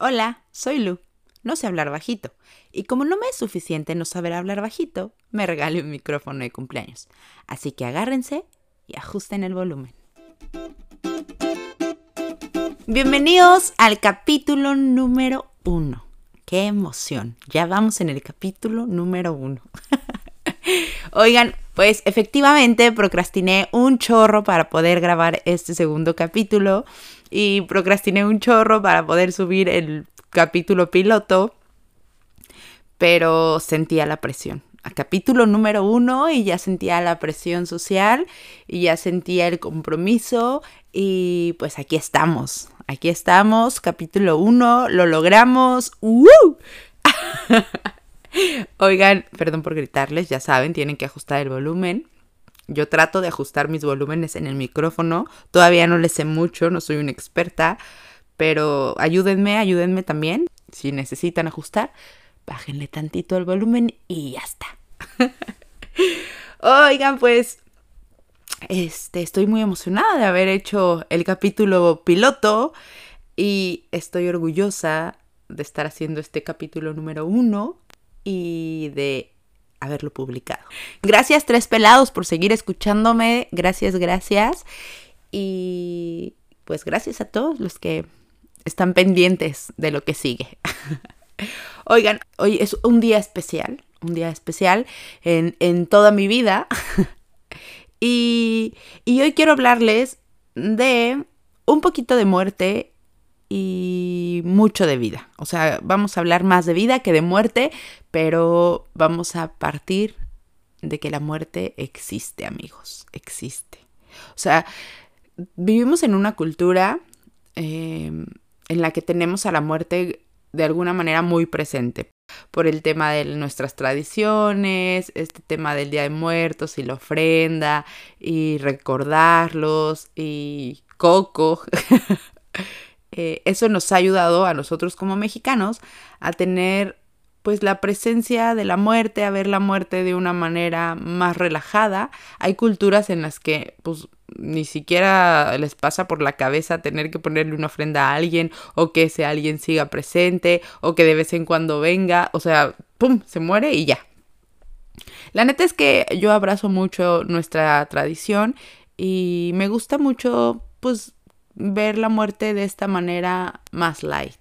Hola, soy Lu. No sé hablar bajito. Y como no me es suficiente no saber hablar bajito, me regalé un micrófono de cumpleaños. Así que agárrense y ajusten el volumen. Bienvenidos al capítulo número uno. ¡Qué emoción! Ya vamos en el capítulo número uno. Oigan, pues efectivamente procrastiné un chorro para poder grabar este segundo capítulo y procrastiné un chorro para poder subir el capítulo piloto, pero sentía la presión. A capítulo número uno y ya sentía la presión social y ya sentía el compromiso y pues aquí estamos, aquí estamos, capítulo uno, lo logramos. Oigan, perdón por gritarles, ya saben, tienen que ajustar el volumen. Yo trato de ajustar mis volúmenes en el micrófono. Todavía no le sé mucho, no soy una experta, pero ayúdenme, ayúdenme también. Si necesitan ajustar, bájenle tantito el volumen y ya está. Oigan, pues este, estoy muy emocionada de haber hecho el capítulo piloto y estoy orgullosa de estar haciendo este capítulo número uno y de haberlo publicado. Gracias tres pelados por seguir escuchándome. Gracias, gracias. Y pues gracias a todos los que están pendientes de lo que sigue. Oigan, hoy es un día especial, un día especial en, en toda mi vida. y, y hoy quiero hablarles de un poquito de muerte y mucho de vida. O sea, vamos a hablar más de vida que de muerte, pero vamos a partir de que la muerte existe, amigos, existe. O sea, vivimos en una cultura em, en la que tenemos a la muerte de alguna manera muy presente por el tema de nuestras tradiciones, este tema del Día de Muertos y la ofrenda y recordarlos y Coco. Eh, eso nos ha ayudado a nosotros como mexicanos a tener pues la presencia de la muerte, a ver la muerte de una manera más relajada. Hay culturas en las que pues ni siquiera les pasa por la cabeza tener que ponerle una ofrenda a alguien o que ese alguien siga presente o que de vez en cuando venga, o sea, pum, se muere y ya. La neta es que yo abrazo mucho nuestra tradición y me gusta mucho pues ver la muerte de esta manera más light.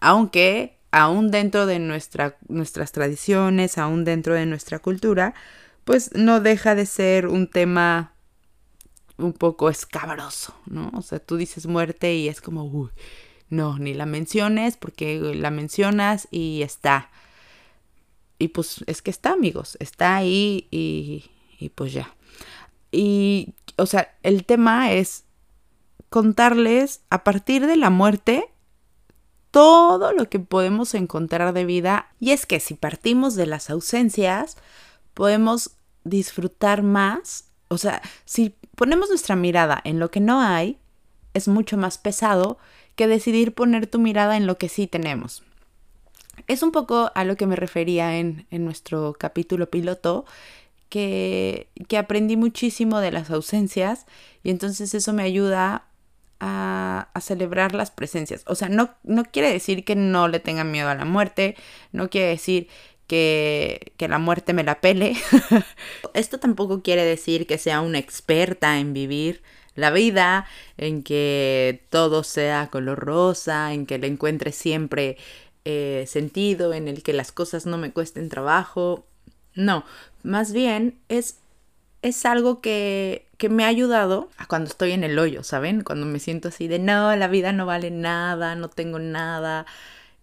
Aunque aún dentro de nuestra, nuestras tradiciones, aún dentro de nuestra cultura, pues no deja de ser un tema un poco escabroso, ¿no? O sea, tú dices muerte y es como, uy, no, ni la menciones porque la mencionas y está. Y pues es que está, amigos, está ahí y, y pues ya. Y, o sea, el tema es contarles a partir de la muerte todo lo que podemos encontrar de vida. Y es que si partimos de las ausencias, podemos disfrutar más. O sea, si ponemos nuestra mirada en lo que no hay, es mucho más pesado que decidir poner tu mirada en lo que sí tenemos. Es un poco a lo que me refería en, en nuestro capítulo piloto, que, que aprendí muchísimo de las ausencias y entonces eso me ayuda a, celebrar las presencias. O sea, no, no quiere decir que no le tengan miedo a la muerte, no quiere decir que, que, la muerte me la pele. Esto tampoco quiere decir que sea una experta en vivir la vida, en que todo sea color rosa, en que le encuentre siempre eh, sentido, en el que las cosas no me cuesten trabajo. No, más bien es es algo que, que me ha ayudado a cuando estoy en el hoyo, ¿saben? Cuando me siento así de no, la vida no vale nada, no tengo nada,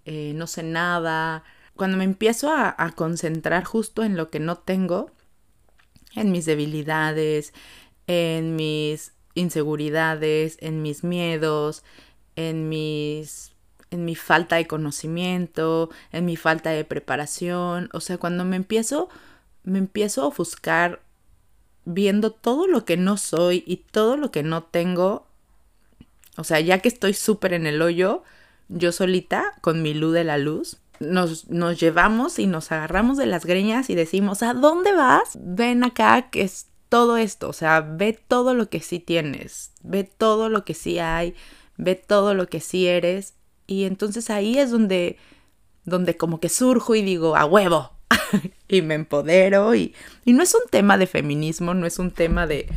eh, no sé nada. Cuando me empiezo a, a concentrar justo en lo que no tengo, en mis debilidades, en mis inseguridades, en mis miedos, en mis en mi falta de conocimiento, en mi falta de preparación, o sea, cuando me empiezo me empiezo a ofuscar viendo todo lo que no soy y todo lo que no tengo, o sea, ya que estoy súper en el hoyo, yo solita, con mi luz de la luz, nos, nos, llevamos y nos agarramos de las greñas y decimos, ¿a dónde vas? Ven acá que es todo esto, o sea, ve todo lo que sí tienes, ve todo lo que sí hay, ve todo lo que sí eres Y entonces ahí es donde, donde como que surjo y digo, a huevo. y me empodero. Y, y no es un tema de feminismo, no es un tema de,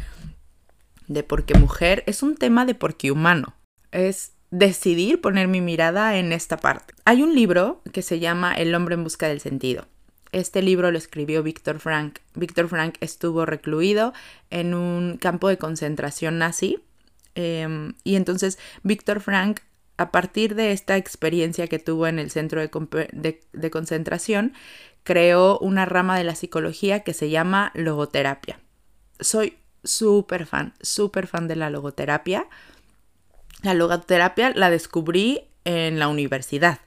de porque mujer, es un tema de porque humano. Es decidir poner mi mirada en esta parte. Hay un libro que se llama El hombre en busca del sentido. Este libro lo escribió Víctor Frank. Víctor Frank estuvo recluido en un campo de concentración nazi. Em, y entonces Víctor Frank, a partir de esta experiencia que tuvo en el centro de, de concentración, creó una rama de la psicología que se llama logoterapia. Soy súper fan, súper fan de la logoterapia. La logoterapia la descubrí en la universidad,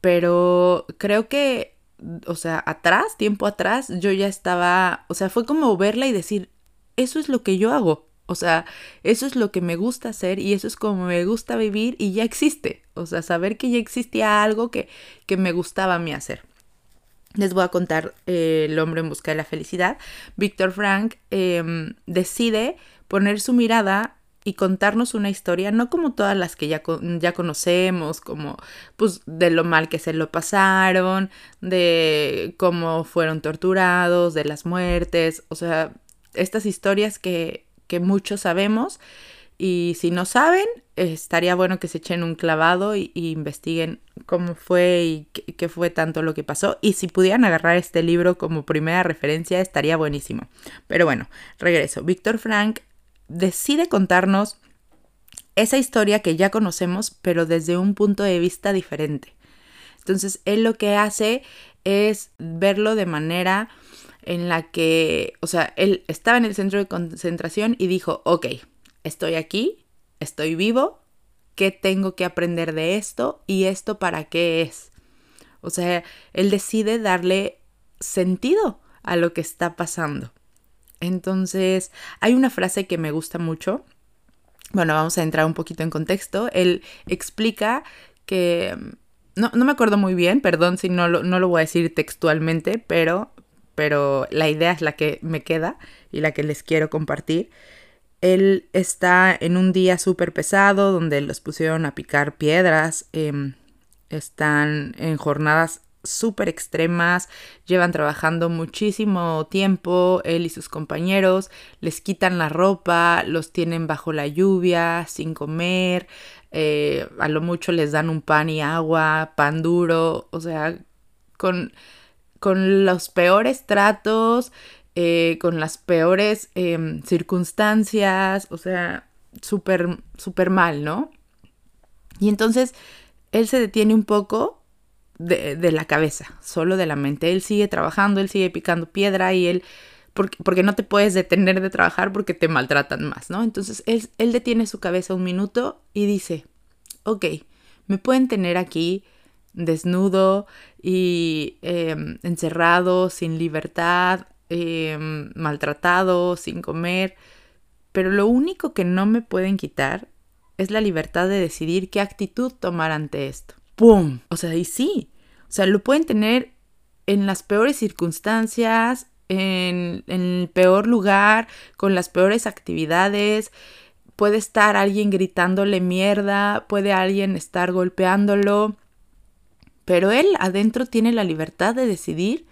pero creo que, o sea, atrás, tiempo atrás, yo ya estaba, o sea, fue como verla y decir, eso es lo que yo hago, o sea, eso es lo que me gusta hacer y eso es como me gusta vivir y ya existe, o sea, saber que ya existía algo que, que me gustaba a mí hacer. Les voy a contar eh, El hombre en busca de la felicidad. Víctor Frank em, decide poner su mirada y contarnos una historia, no como todas las que ya, ya conocemos, como pues de lo mal que se lo pasaron, de cómo fueron torturados, de las muertes, o sea, estas historias que, que muchos sabemos y si no saben, estaría bueno que se echen un clavado y, investiguen cómo fue y qué, fue tanto lo que pasó. Y si pudieran agarrar este libro como primera referencia, estaría buenísimo. Pero bueno, regreso. Víctor Frank decide contarnos esa historia que ya conocemos, pero desde un punto de vista diferente. Entonces, él lo que hace es verlo de manera en la que, o sea, él estaba en el centro de concentración y dijo, ok, estoy aquí, estoy vivo, ¿qué tengo que aprender de esto y esto para qué es? O sea, él decide darle sentido a lo que está pasando. Entonces, hay una frase que me gusta mucho. Bueno, vamos a entrar un poquito en contexto. Él explica que... No, no me acuerdo muy bien, perdón si no lo, no lo voy a decir textualmente, pero, pero la idea es la que me queda y la que les quiero compartir. Él está en un día súper pesado donde los pusieron a picar piedras. Em, están en jornadas súper extremas, llevan trabajando muchísimo tiempo, él y sus compañeros, les quitan la ropa, los tienen bajo la lluvia, sin comer, eh, a lo mucho les dan un pan y agua, pan duro, o sea, con, con los peores tratos, eh, con las peores em, circunstancias, o sea, súper, mal, ¿no? Y entonces él se detiene un poco de, la cabeza, solo de la mente. Él sigue trabajando, él sigue picando piedra y él, porque, porque no te puedes detener de trabajar porque te maltratan más, ¿no? Entonces él, él detiene su cabeza un minuto y dice, ok, me pueden tener aquí desnudo y em, encerrado, sin libertad, em, maltratado, sin comer, pero lo único que no me pueden quitar es la libertad de decidir qué actitud tomar ante esto. ¡Pum! O sea, y sí, o sea, lo pueden tener en las peores circunstancias, en, el peor lugar, con las peores actividades. Puede estar alguien gritándole mierda, puede alguien estar golpeándolo, pero él adentro tiene la libertad de decidir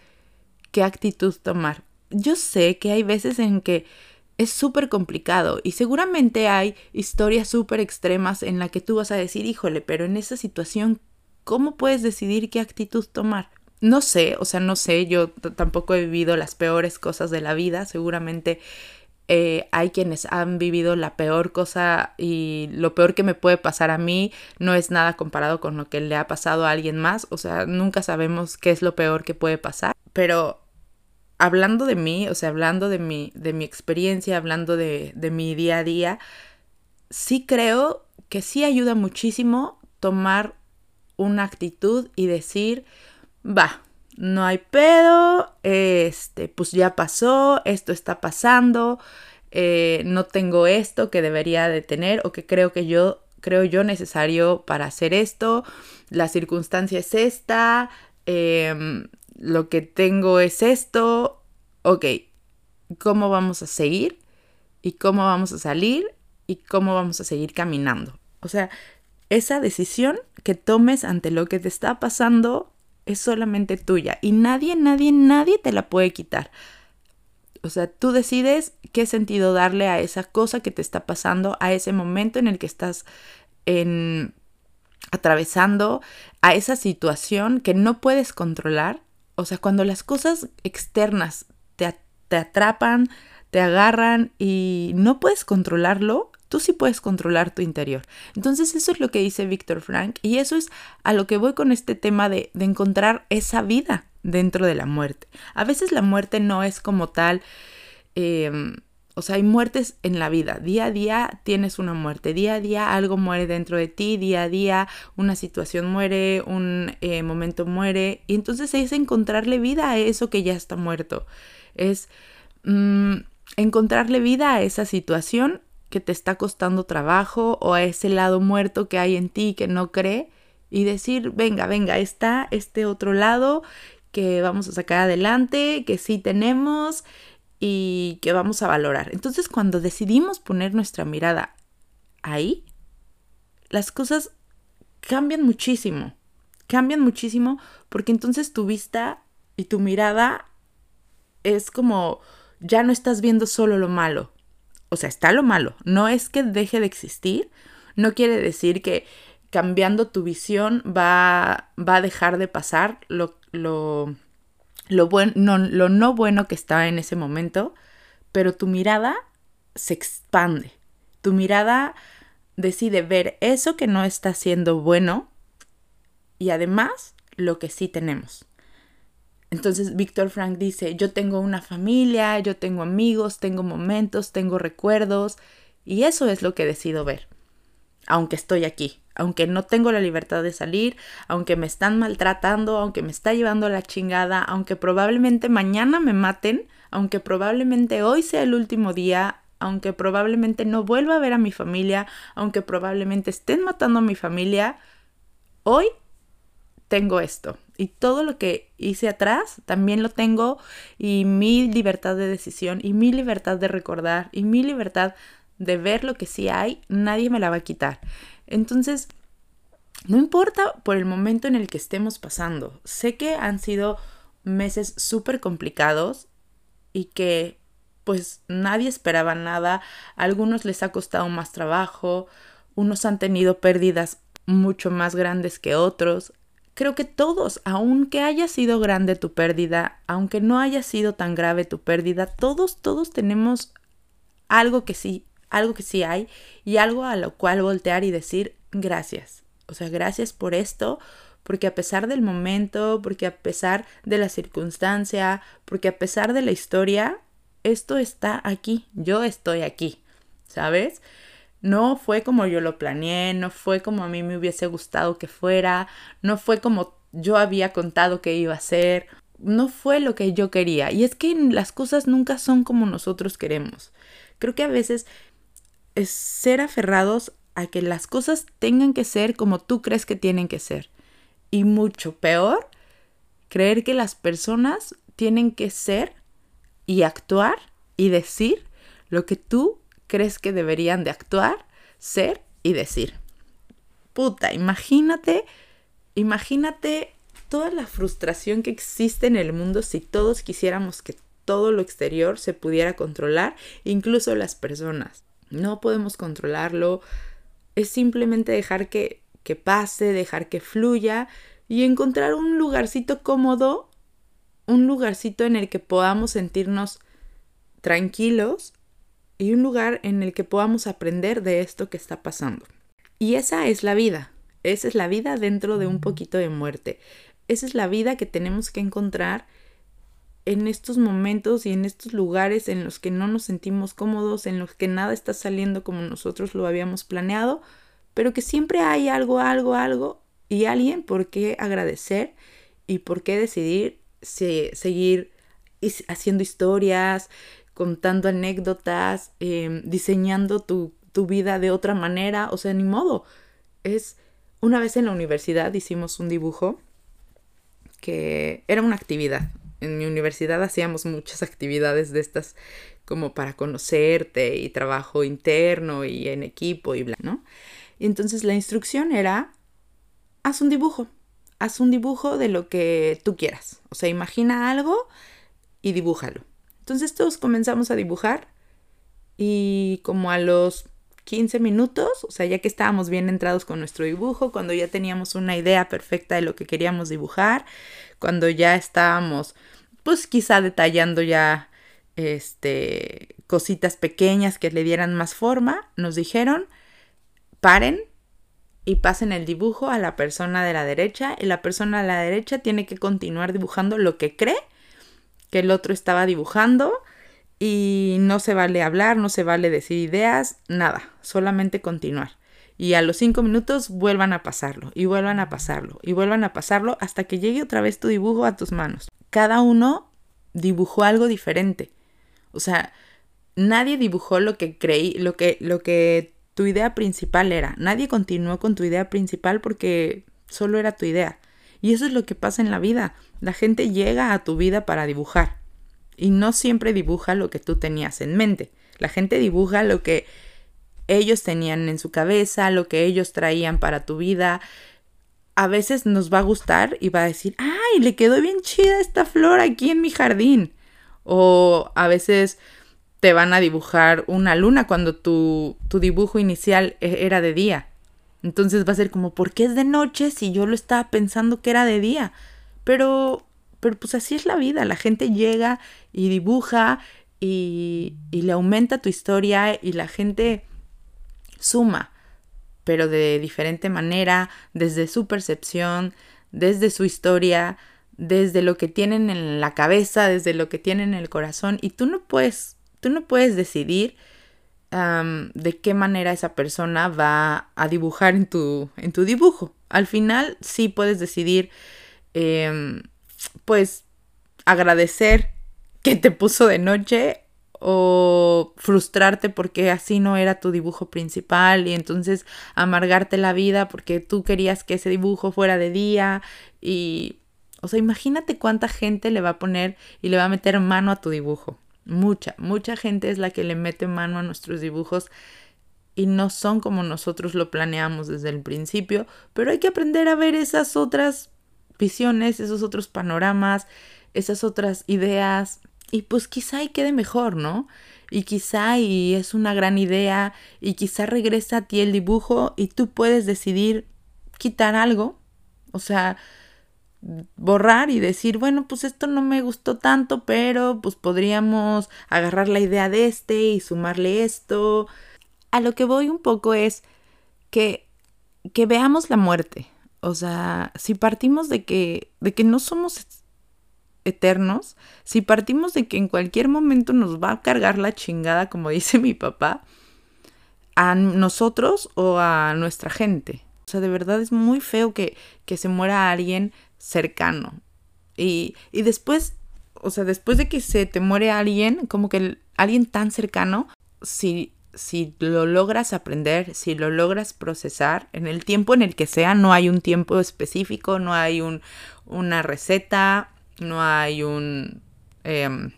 qué actitud tomar. Yo sé que hay veces en que es súper complicado y seguramente hay historias súper extremas en la que tú vas a decir, híjole, pero en esa situación, ¿cómo puedes decidir qué actitud tomar? No sé, o sea, no sé, yo tampoco he vivido las peores cosas de la vida, seguramente eh, hay quienes han vivido la peor cosa y lo peor que me puede pasar a mí no es nada comparado con lo que le ha pasado a alguien más, o sea, nunca sabemos qué es lo peor que puede pasar, pero hablando de mí, o sea, hablando de mi, de mi experiencia, hablando de, de mi día a día, sí creo que sí ayuda muchísimo tomar una actitud y decir, va, no hay pedo, este, pues ya pasó, esto está pasando, eh, no tengo esto que debería de tener o que creo que yo creo yo necesario para hacer esto, la circunstancia es esta, em, lo que tengo es esto, ok, ¿cómo vamos a seguir? ¿Y cómo vamos a salir? ¿Y cómo vamos a seguir caminando? O sea, esa decisión que tomes ante lo que te está pasando es solamente tuya y nadie, nadie, nadie te la puede quitar. O sea, tú decides qué sentido darle a esa cosa que te está pasando, a ese momento en el que estás en, atravesando, a esa situación que no puedes controlar. O sea, cuando las cosas externas te, te atrapan, te agarran y no puedes controlarlo, tú sí puedes controlar tu interior. Entonces eso es lo que dice Víctor Frank y eso es a lo que voy con este tema de, de encontrar esa vida dentro de la muerte. A veces la muerte no es como tal, em, o sea, hay muertes en la vida. Día a día tienes una muerte, día a día algo muere dentro de ti, día a día una situación muere, un eh, momento muere, y entonces es encontrarle vida a eso que ya está muerto. Es mm, encontrarle vida a esa situación que te está costando trabajo o a ese lado muerto que hay en ti que no cree y decir, venga, venga, está este otro lado que vamos a sacar adelante, que sí tenemos y que vamos a valorar. Entonces cuando decidimos poner nuestra mirada ahí, las cosas cambian muchísimo. Cambian muchísimo porque entonces tu vista y tu mirada es como ya no estás viendo solo lo malo. O sea, está lo malo. No es que deje de existir. No quiere decir que cambiando tu visión va, va a dejar de pasar lo, lo, lo, no, lo no bueno que está en ese momento, pero tu mirada se expande. Tu mirada decide ver eso que no está siendo bueno y además lo que sí tenemos. Entonces Víctor Frank dice, yo tengo una familia, yo tengo amigos, tengo momentos, tengo recuerdos y eso es lo que decido ver, aunque estoy aquí aunque no tengo la libertad de salir, aunque me están maltratando, aunque me está llevando la chingada, aunque probablemente mañana me maten, aunque probablemente hoy sea el último día, aunque probablemente no vuelva a ver a mi familia, aunque probablemente estén matando a mi familia, hoy tengo esto. Y todo lo que hice atrás también lo tengo y mi libertad de decisión y mi libertad de recordar y mi libertad de ver lo que sí hay, nadie me la va a quitar. Entonces, no importa por el momento en el que estemos pasando. Sé que han sido meses súper complicados y que pues nadie esperaba nada. Algunos les ha costado más trabajo, unos han tenido pérdidas mucho más grandes que otros. Creo que todos, aunque haya sido grande tu pérdida, aunque no haya sido tan grave tu pérdida, todos, todos tenemos algo que sí algo que sí hay y algo a lo cual voltear y decir gracias. O sea, gracias por esto, porque a pesar del momento, porque a pesar de la circunstancia, porque a pesar de la historia, esto está aquí, yo estoy aquí, ¿sabes? No fue como yo lo planeé, no fue como a mí me hubiese gustado que fuera, no fue como yo había contado que iba a ser, no fue lo que yo quería. Y es que las cosas nunca son como nosotros queremos. Creo que a veces ser aferrados a que las cosas tengan que ser como tú crees que tienen que ser. Y mucho peor, creer que las personas tienen que ser y actuar y decir lo que tú crees que deberían de actuar, ser y decir. Puta, imagínate, imagínate toda la frustración que existe en el mundo si todos quisiéramos que todo lo exterior se pudiera controlar, incluso las personas. No podemos controlarlo. Es simplemente dejar que, que pase, dejar que fluya y encontrar un lugarcito cómodo, un lugarcito en el que podamos sentirnos tranquilos y un lugar en el que podamos aprender de esto que está pasando. Y esa es la vida. Esa es la vida dentro de un poquito de muerte. Esa es la vida que tenemos que encontrar en estos momentos y en estos lugares en los que no nos sentimos cómodos, en los que nada está saliendo como nosotros lo habíamos planeado, pero que siempre hay algo, algo, algo y alguien por qué agradecer y por qué decidir seguir haciendo historias, contando anécdotas, em, diseñando tu, tu vida de otra manera, o sea, ni modo. Es una vez en la universidad hicimos un dibujo que era una actividad, en mi universidad hacíamos muchas actividades de estas como para conocerte y trabajo interno y en equipo y bla, ¿no? Y entonces la instrucción era, haz un dibujo, haz un dibujo de lo que tú quieras. O sea, imagina algo y dibújalo. Entonces todos comenzamos a dibujar y como a los 15 minutos, o sea, ya que estábamos bien entrados con nuestro dibujo, cuando ya teníamos una idea perfecta de lo que queríamos dibujar, cuando ya estábamos, pues quizá detallando ya, este, cositas pequeñas que le dieran más forma, nos dijeron, paren y pasen el dibujo a la persona de la derecha y la persona de la derecha tiene que continuar dibujando lo que cree que el otro estaba dibujando y no se vale hablar, no se vale decir ideas, nada, solamente continuar. Y a los cinco minutos vuelvan a pasarlo, y vuelvan a pasarlo, y vuelvan a pasarlo hasta que llegue otra vez tu dibujo a tus manos. Cada uno dibujó algo diferente. O sea, nadie dibujó lo que creí, lo que, lo que tu idea principal era. Nadie continuó con tu idea principal porque solo era tu idea. Y eso es lo que pasa en la vida. La gente llega a tu vida para dibujar y no siempre dibuja lo que tú tenías en mente. La gente dibuja lo que ellos tenían en su cabeza, lo que ellos traían para tu vida. A veces nos va a gustar y va a decir, ay, le quedó bien chida esta flor aquí en mi jardín. O a veces te van a dibujar una luna cuando tu, tu dibujo inicial e-, era de día. Entonces va a ser como, ¿por qué es de noche si yo lo estaba pensando que era de día? Pero pero pues así es la vida, la gente llega y dibuja y, y le aumenta tu historia y la gente suma, pero de diferente manera, desde su percepción, desde su historia, desde lo que tienen en la cabeza, desde lo que tienen en el corazón y tú no puedes, tú no puedes decidir de qué manera esa persona va a dibujar en tu, en tu dibujo. Al final sí puedes decidir em, pues agradecer que te puso de noche o frustrarte porque así no era tu dibujo principal y entonces amargarte la vida porque tú querías que ese dibujo fuera de día y o sea, imagínate cuánta gente le va a poner y le va a meter mano a tu dibujo. Mucha, mucha gente es la que le mete mano a nuestros dibujos y no son como nosotros lo planeamos desde el principio, pero hay que aprender a ver esas otras visiones, esos otros panoramas, esas otras ideas. Y pues quizá y quede mejor, ¿no? Y quizá y es una gran idea y quizá regresa a ti el dibujo y tú puedes decidir quitar algo. O sea, borrar y decir, bueno, pues esto no me gustó tanto, pero pues podríamos agarrar la idea de este y sumarle esto. A lo que voy un poco es que, que veamos la muerte, o sea, si partimos de que, de que no somos eternos, si partimos de que en cualquier momento nos va a cargar la chingada, como dice mi papá, a nosotros o a nuestra gente. O sea, de verdad es muy feo que, que se muera alguien cercano. Y, y después, o sea, después de que se te muere alguien, como que alguien tan cercano, si si lo logras aprender, si lo logras procesar, en el tiempo en el que sea, no hay un tiempo específico, no hay un, una receta, no hay un em,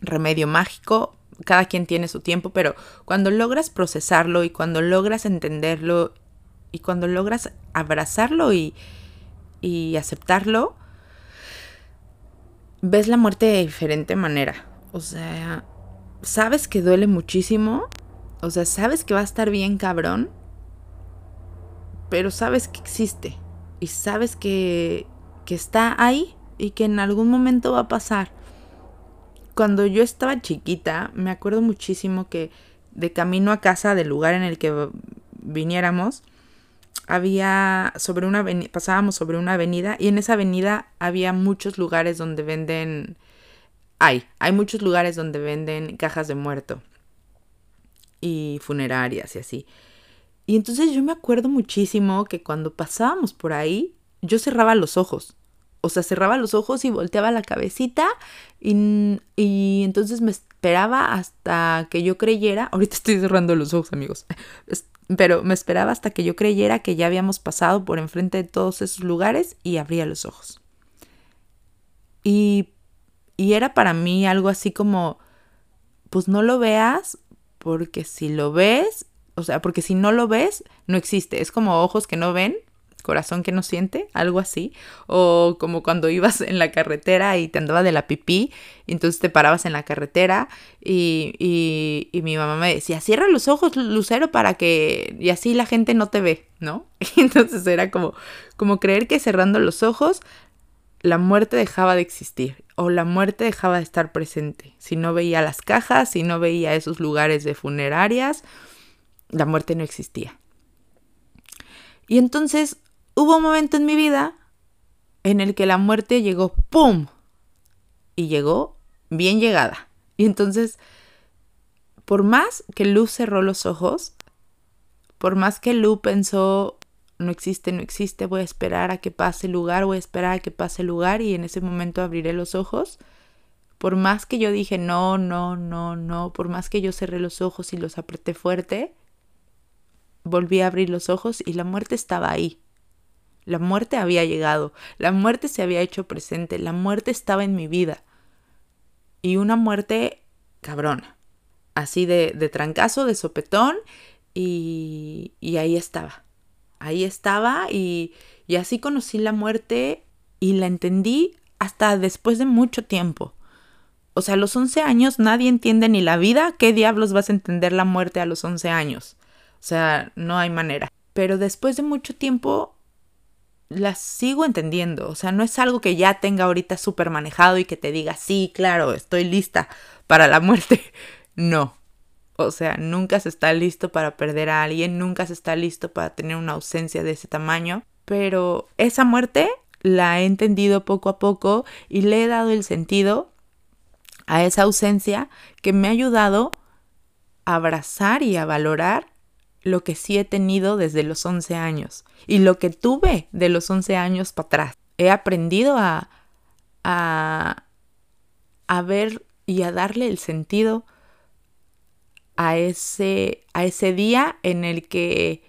remedio mágico, cada quien tiene su tiempo, pero cuando logras procesarlo y cuando logras entenderlo y cuando logras abrazarlo y, y aceptarlo, ves la muerte de diferente manera. O sea, sabes que duele muchísimo, o sea, sabes que va a estar bien cabrón, pero sabes que existe y sabes que, que está ahí y que en algún momento va a pasar. Cuando yo estaba chiquita, me acuerdo muchísimo que de camino a casa del lugar en el que viniéramos, había sobre una pasábamos sobre una avenida y en esa avenida había muchos lugares donde venden hay, hay muchos lugares donde venden cajas de muerto y funerarias y así. Y entonces yo me acuerdo muchísimo que cuando pasábamos por ahí, yo cerraba los ojos. O sea, cerraba los ojos y volteaba la cabecita y, y entonces me esperaba hasta que yo creyera, ahorita estoy cerrando los ojos amigos, pero me esperaba hasta que yo creyera que ya habíamos pasado por enfrente de todos esos lugares y abría los ojos. Y, y era para mí algo así como, pues no lo veas porque si lo ves, O sea, porque si no lo ves, no existe. Es como ojos que no ven, corazón que no siente, algo así. O como cuando ibas en la carretera y te andaba de la pipí, entonces te parabas en la carretera y, y, y, mi mamá me decía, cierra los ojos, Lucero, para que... y así la gente no te ve, ¿no? Entonces era como, como creer que cerrando los ojos la muerte dejaba de existir o la muerte dejaba de estar presente. Si no veía las cajas, si no veía esos lugares de funerarias, la muerte no existía. Y entonces hubo un momento en mi vida en el que la muerte llegó, ¡pum! Y llegó bien llegada. Y entonces, por más que Luz cerró los ojos, por más que Lu pensó, no existe, no existe, voy a esperar a que pase el lugar, voy a esperar a que pase el lugar y en ese momento abriré los ojos. Por más que yo dije no, no, no, no, por más que yo cerré los ojos y los apreté fuerte, volví a abrir los ojos y la muerte estaba ahí. La muerte había llegado, la muerte se había hecho presente, la muerte estaba en mi vida. Y una muerte cabrona, así de, de trancazo, de sopetón, y, y ahí estaba. Ahí estaba y, y así conocí la muerte y la entendí hasta después de mucho tiempo. O sea, a los 11 años nadie entiende ni la vida, ¿qué diablos vas a entender la muerte a los 11 años? O sea, no hay manera. Pero después de mucho tiempo la sigo entendiendo. O sea, no es algo que ya tenga ahorita súper manejado y que te diga, sí, claro, estoy lista para la muerte. No. O sea, nunca se está listo para perder a alguien, nunca se está listo para tener una ausencia de ese tamaño. Pero esa muerte la he entendido poco a poco y le he dado el sentido a esa ausencia que me ha ayudado a abrazar y a valorar lo que sí he tenido desde los 11 años y lo que tuve de los 11 años para atrás. He aprendido a, a, a ver y a darle el sentido a ese, a ese día en el que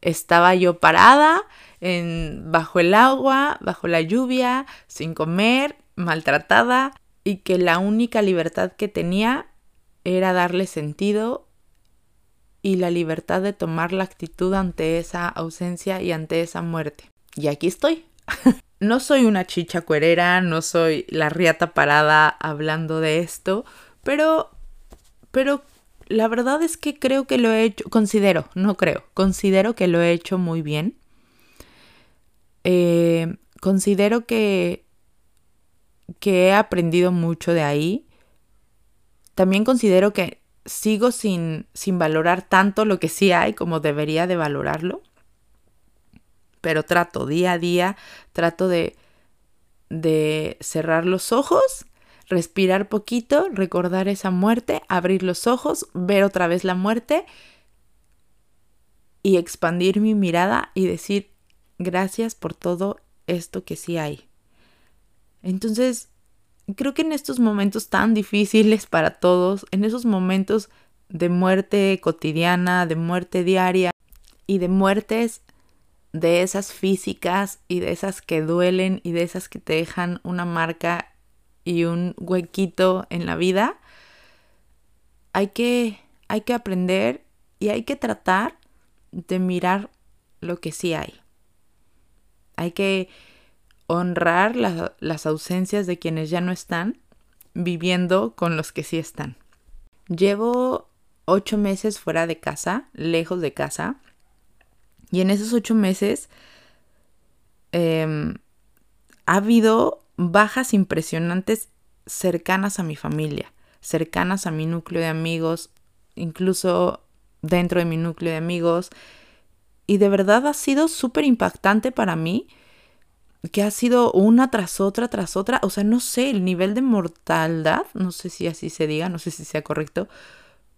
estaba yo parada en, bajo el agua, bajo la lluvia, sin comer, maltratada y que la única libertad que tenía era darle sentido y la libertad de tomar la actitud ante esa ausencia y ante esa muerte. Y aquí estoy. no soy una chicha cuerera, no soy la riata parada hablando de esto, pero pero la verdad es que creo que lo he hecho, considero, no creo, considero que lo he hecho muy bien. Eh, considero que, que he aprendido mucho de ahí. También considero que sigo sin, sin valorar tanto lo que sí hay como debería de valorarlo. Pero trato día a día, trato de, de cerrar los ojos, respirar poquito, recordar esa muerte, abrir los ojos, ver otra vez la muerte y expandir mi mirada y decir gracias por todo esto que sí hay. Entonces, creo que en estos momentos tan difíciles para todos, en esos momentos de muerte cotidiana, de muerte diaria y de muertes de esas físicas y de esas que duelen y de esas que te dejan una marca y un huequito en la vida, hay que, hay que aprender y hay que tratar de mirar lo que sí hay. Hay que honrar las ausencias de quienes ya no están, viviendo con los que sí están. Llevo ocho meses fuera de casa, lejos de casa, y en esos ocho meses em, ha habido bajas impresionantes cercanas a mi familia, cercanas a mi núcleo de amigos, incluso dentro de mi núcleo de amigos. Y de verdad ha sido súper impactante para mí que ha sido una tras otra, tras otra, o sea, no sé, el nivel de mortalidad, no sé si así se diga, no sé si sea correcto,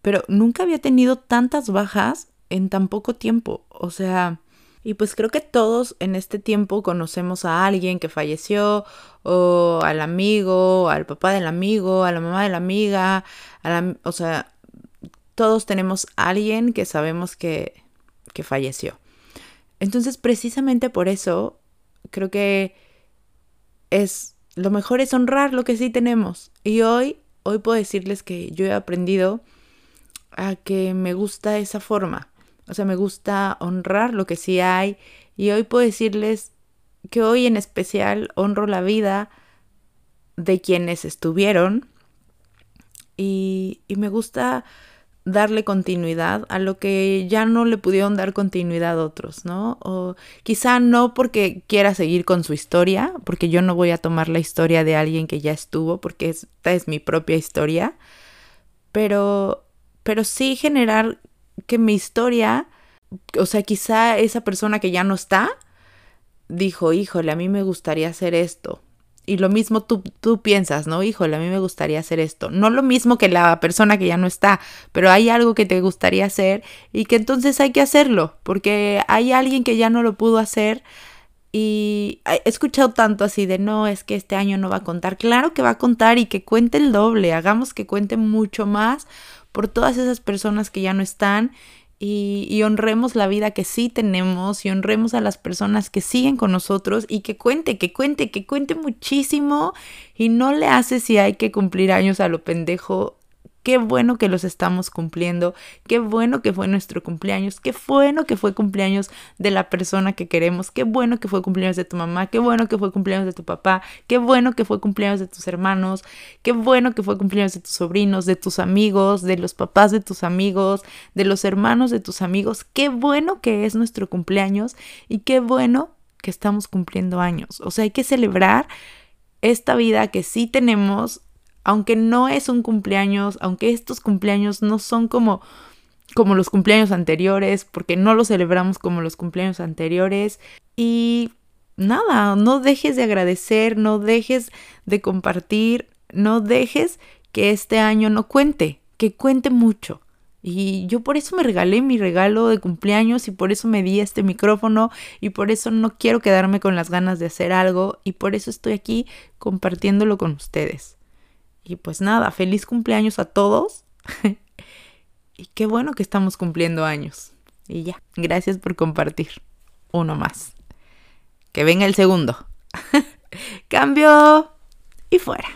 pero nunca había tenido tantas bajas en tan poco tiempo, o sea, y pues creo que todos en este tiempo conocemos a alguien que falleció, o al amigo, al papá del amigo, a la mamá de la amiga, a la, o sea, todos tenemos a alguien que sabemos que, que falleció. Entonces, precisamente por eso creo que es lo mejor es honrar lo que sí tenemos. Y hoy, hoy puedo decirles que yo he aprendido a que me gusta esa forma. O sea, me gusta honrar lo que sí hay y hoy puedo decirles que hoy en especial honro la vida de quienes estuvieron y, y me gusta darle continuidad a lo que ya no le pudieron dar continuidad a otros, ¿no? O quizá no porque quiera seguir con su historia, porque yo no voy a tomar la historia de alguien que ya estuvo, porque esta es mi propia historia, pero, pero sí generar que mi historia, o sea, quizá esa persona que ya no está, dijo, híjole, a mí me gustaría hacer esto, y lo mismo tú, tú piensas, ¿no? Híjole, a mí me gustaría hacer esto. No lo mismo que la persona que ya no está, pero hay algo que te gustaría hacer y que entonces hay que hacerlo, porque hay alguien que ya no lo pudo hacer. Y he escuchado tanto así de no, es que este año no va a contar. Claro que va a contar y que cuente el doble, hagamos que cuente mucho más por todas esas personas que ya no están y, honremos la vida que sí tenemos y honremos a las personas que siguen con nosotros y que cuente, que cuente, que cuente muchísimo y no le hace si hay que cumplir años a lo pendejo Qué bueno que los estamos cumpliendo. Qué bueno que fue nuestro cumpleaños. Qué bueno que fue cumpleaños de la persona que queremos. Qué bueno que fue cumpleaños de tu mamá. Qué bueno que fue cumpleaños de tu papá. Qué bueno que fue cumpleaños de tus hermanos. Qué bueno que fue cumpleaños de tus sobrinos, de tus amigos, de los papás de tus amigos, de los hermanos de tus amigos. Qué bueno que es nuestro cumpleaños y qué bueno que estamos cumpliendo años. O sea, hay que celebrar esta vida que sí tenemos aunque no es un cumpleaños, aunque estos cumpleaños no son como como los cumpleaños anteriores, porque no los celebramos como los cumpleaños anteriores y nada, no dejes de agradecer, no dejes de compartir, no dejes que este año no cuente, que cuente mucho. Y yo por eso me regalé mi regalo de cumpleaños y por eso me di este micrófono y por eso no quiero quedarme con las ganas de hacer algo y por eso estoy aquí compartiéndolo con ustedes. Y pues nada, feliz cumpleaños a todos. y qué bueno que estamos cumpliendo años. Y ya, gracias por compartir. Uno más. Que venga el segundo. Cambio y fuera.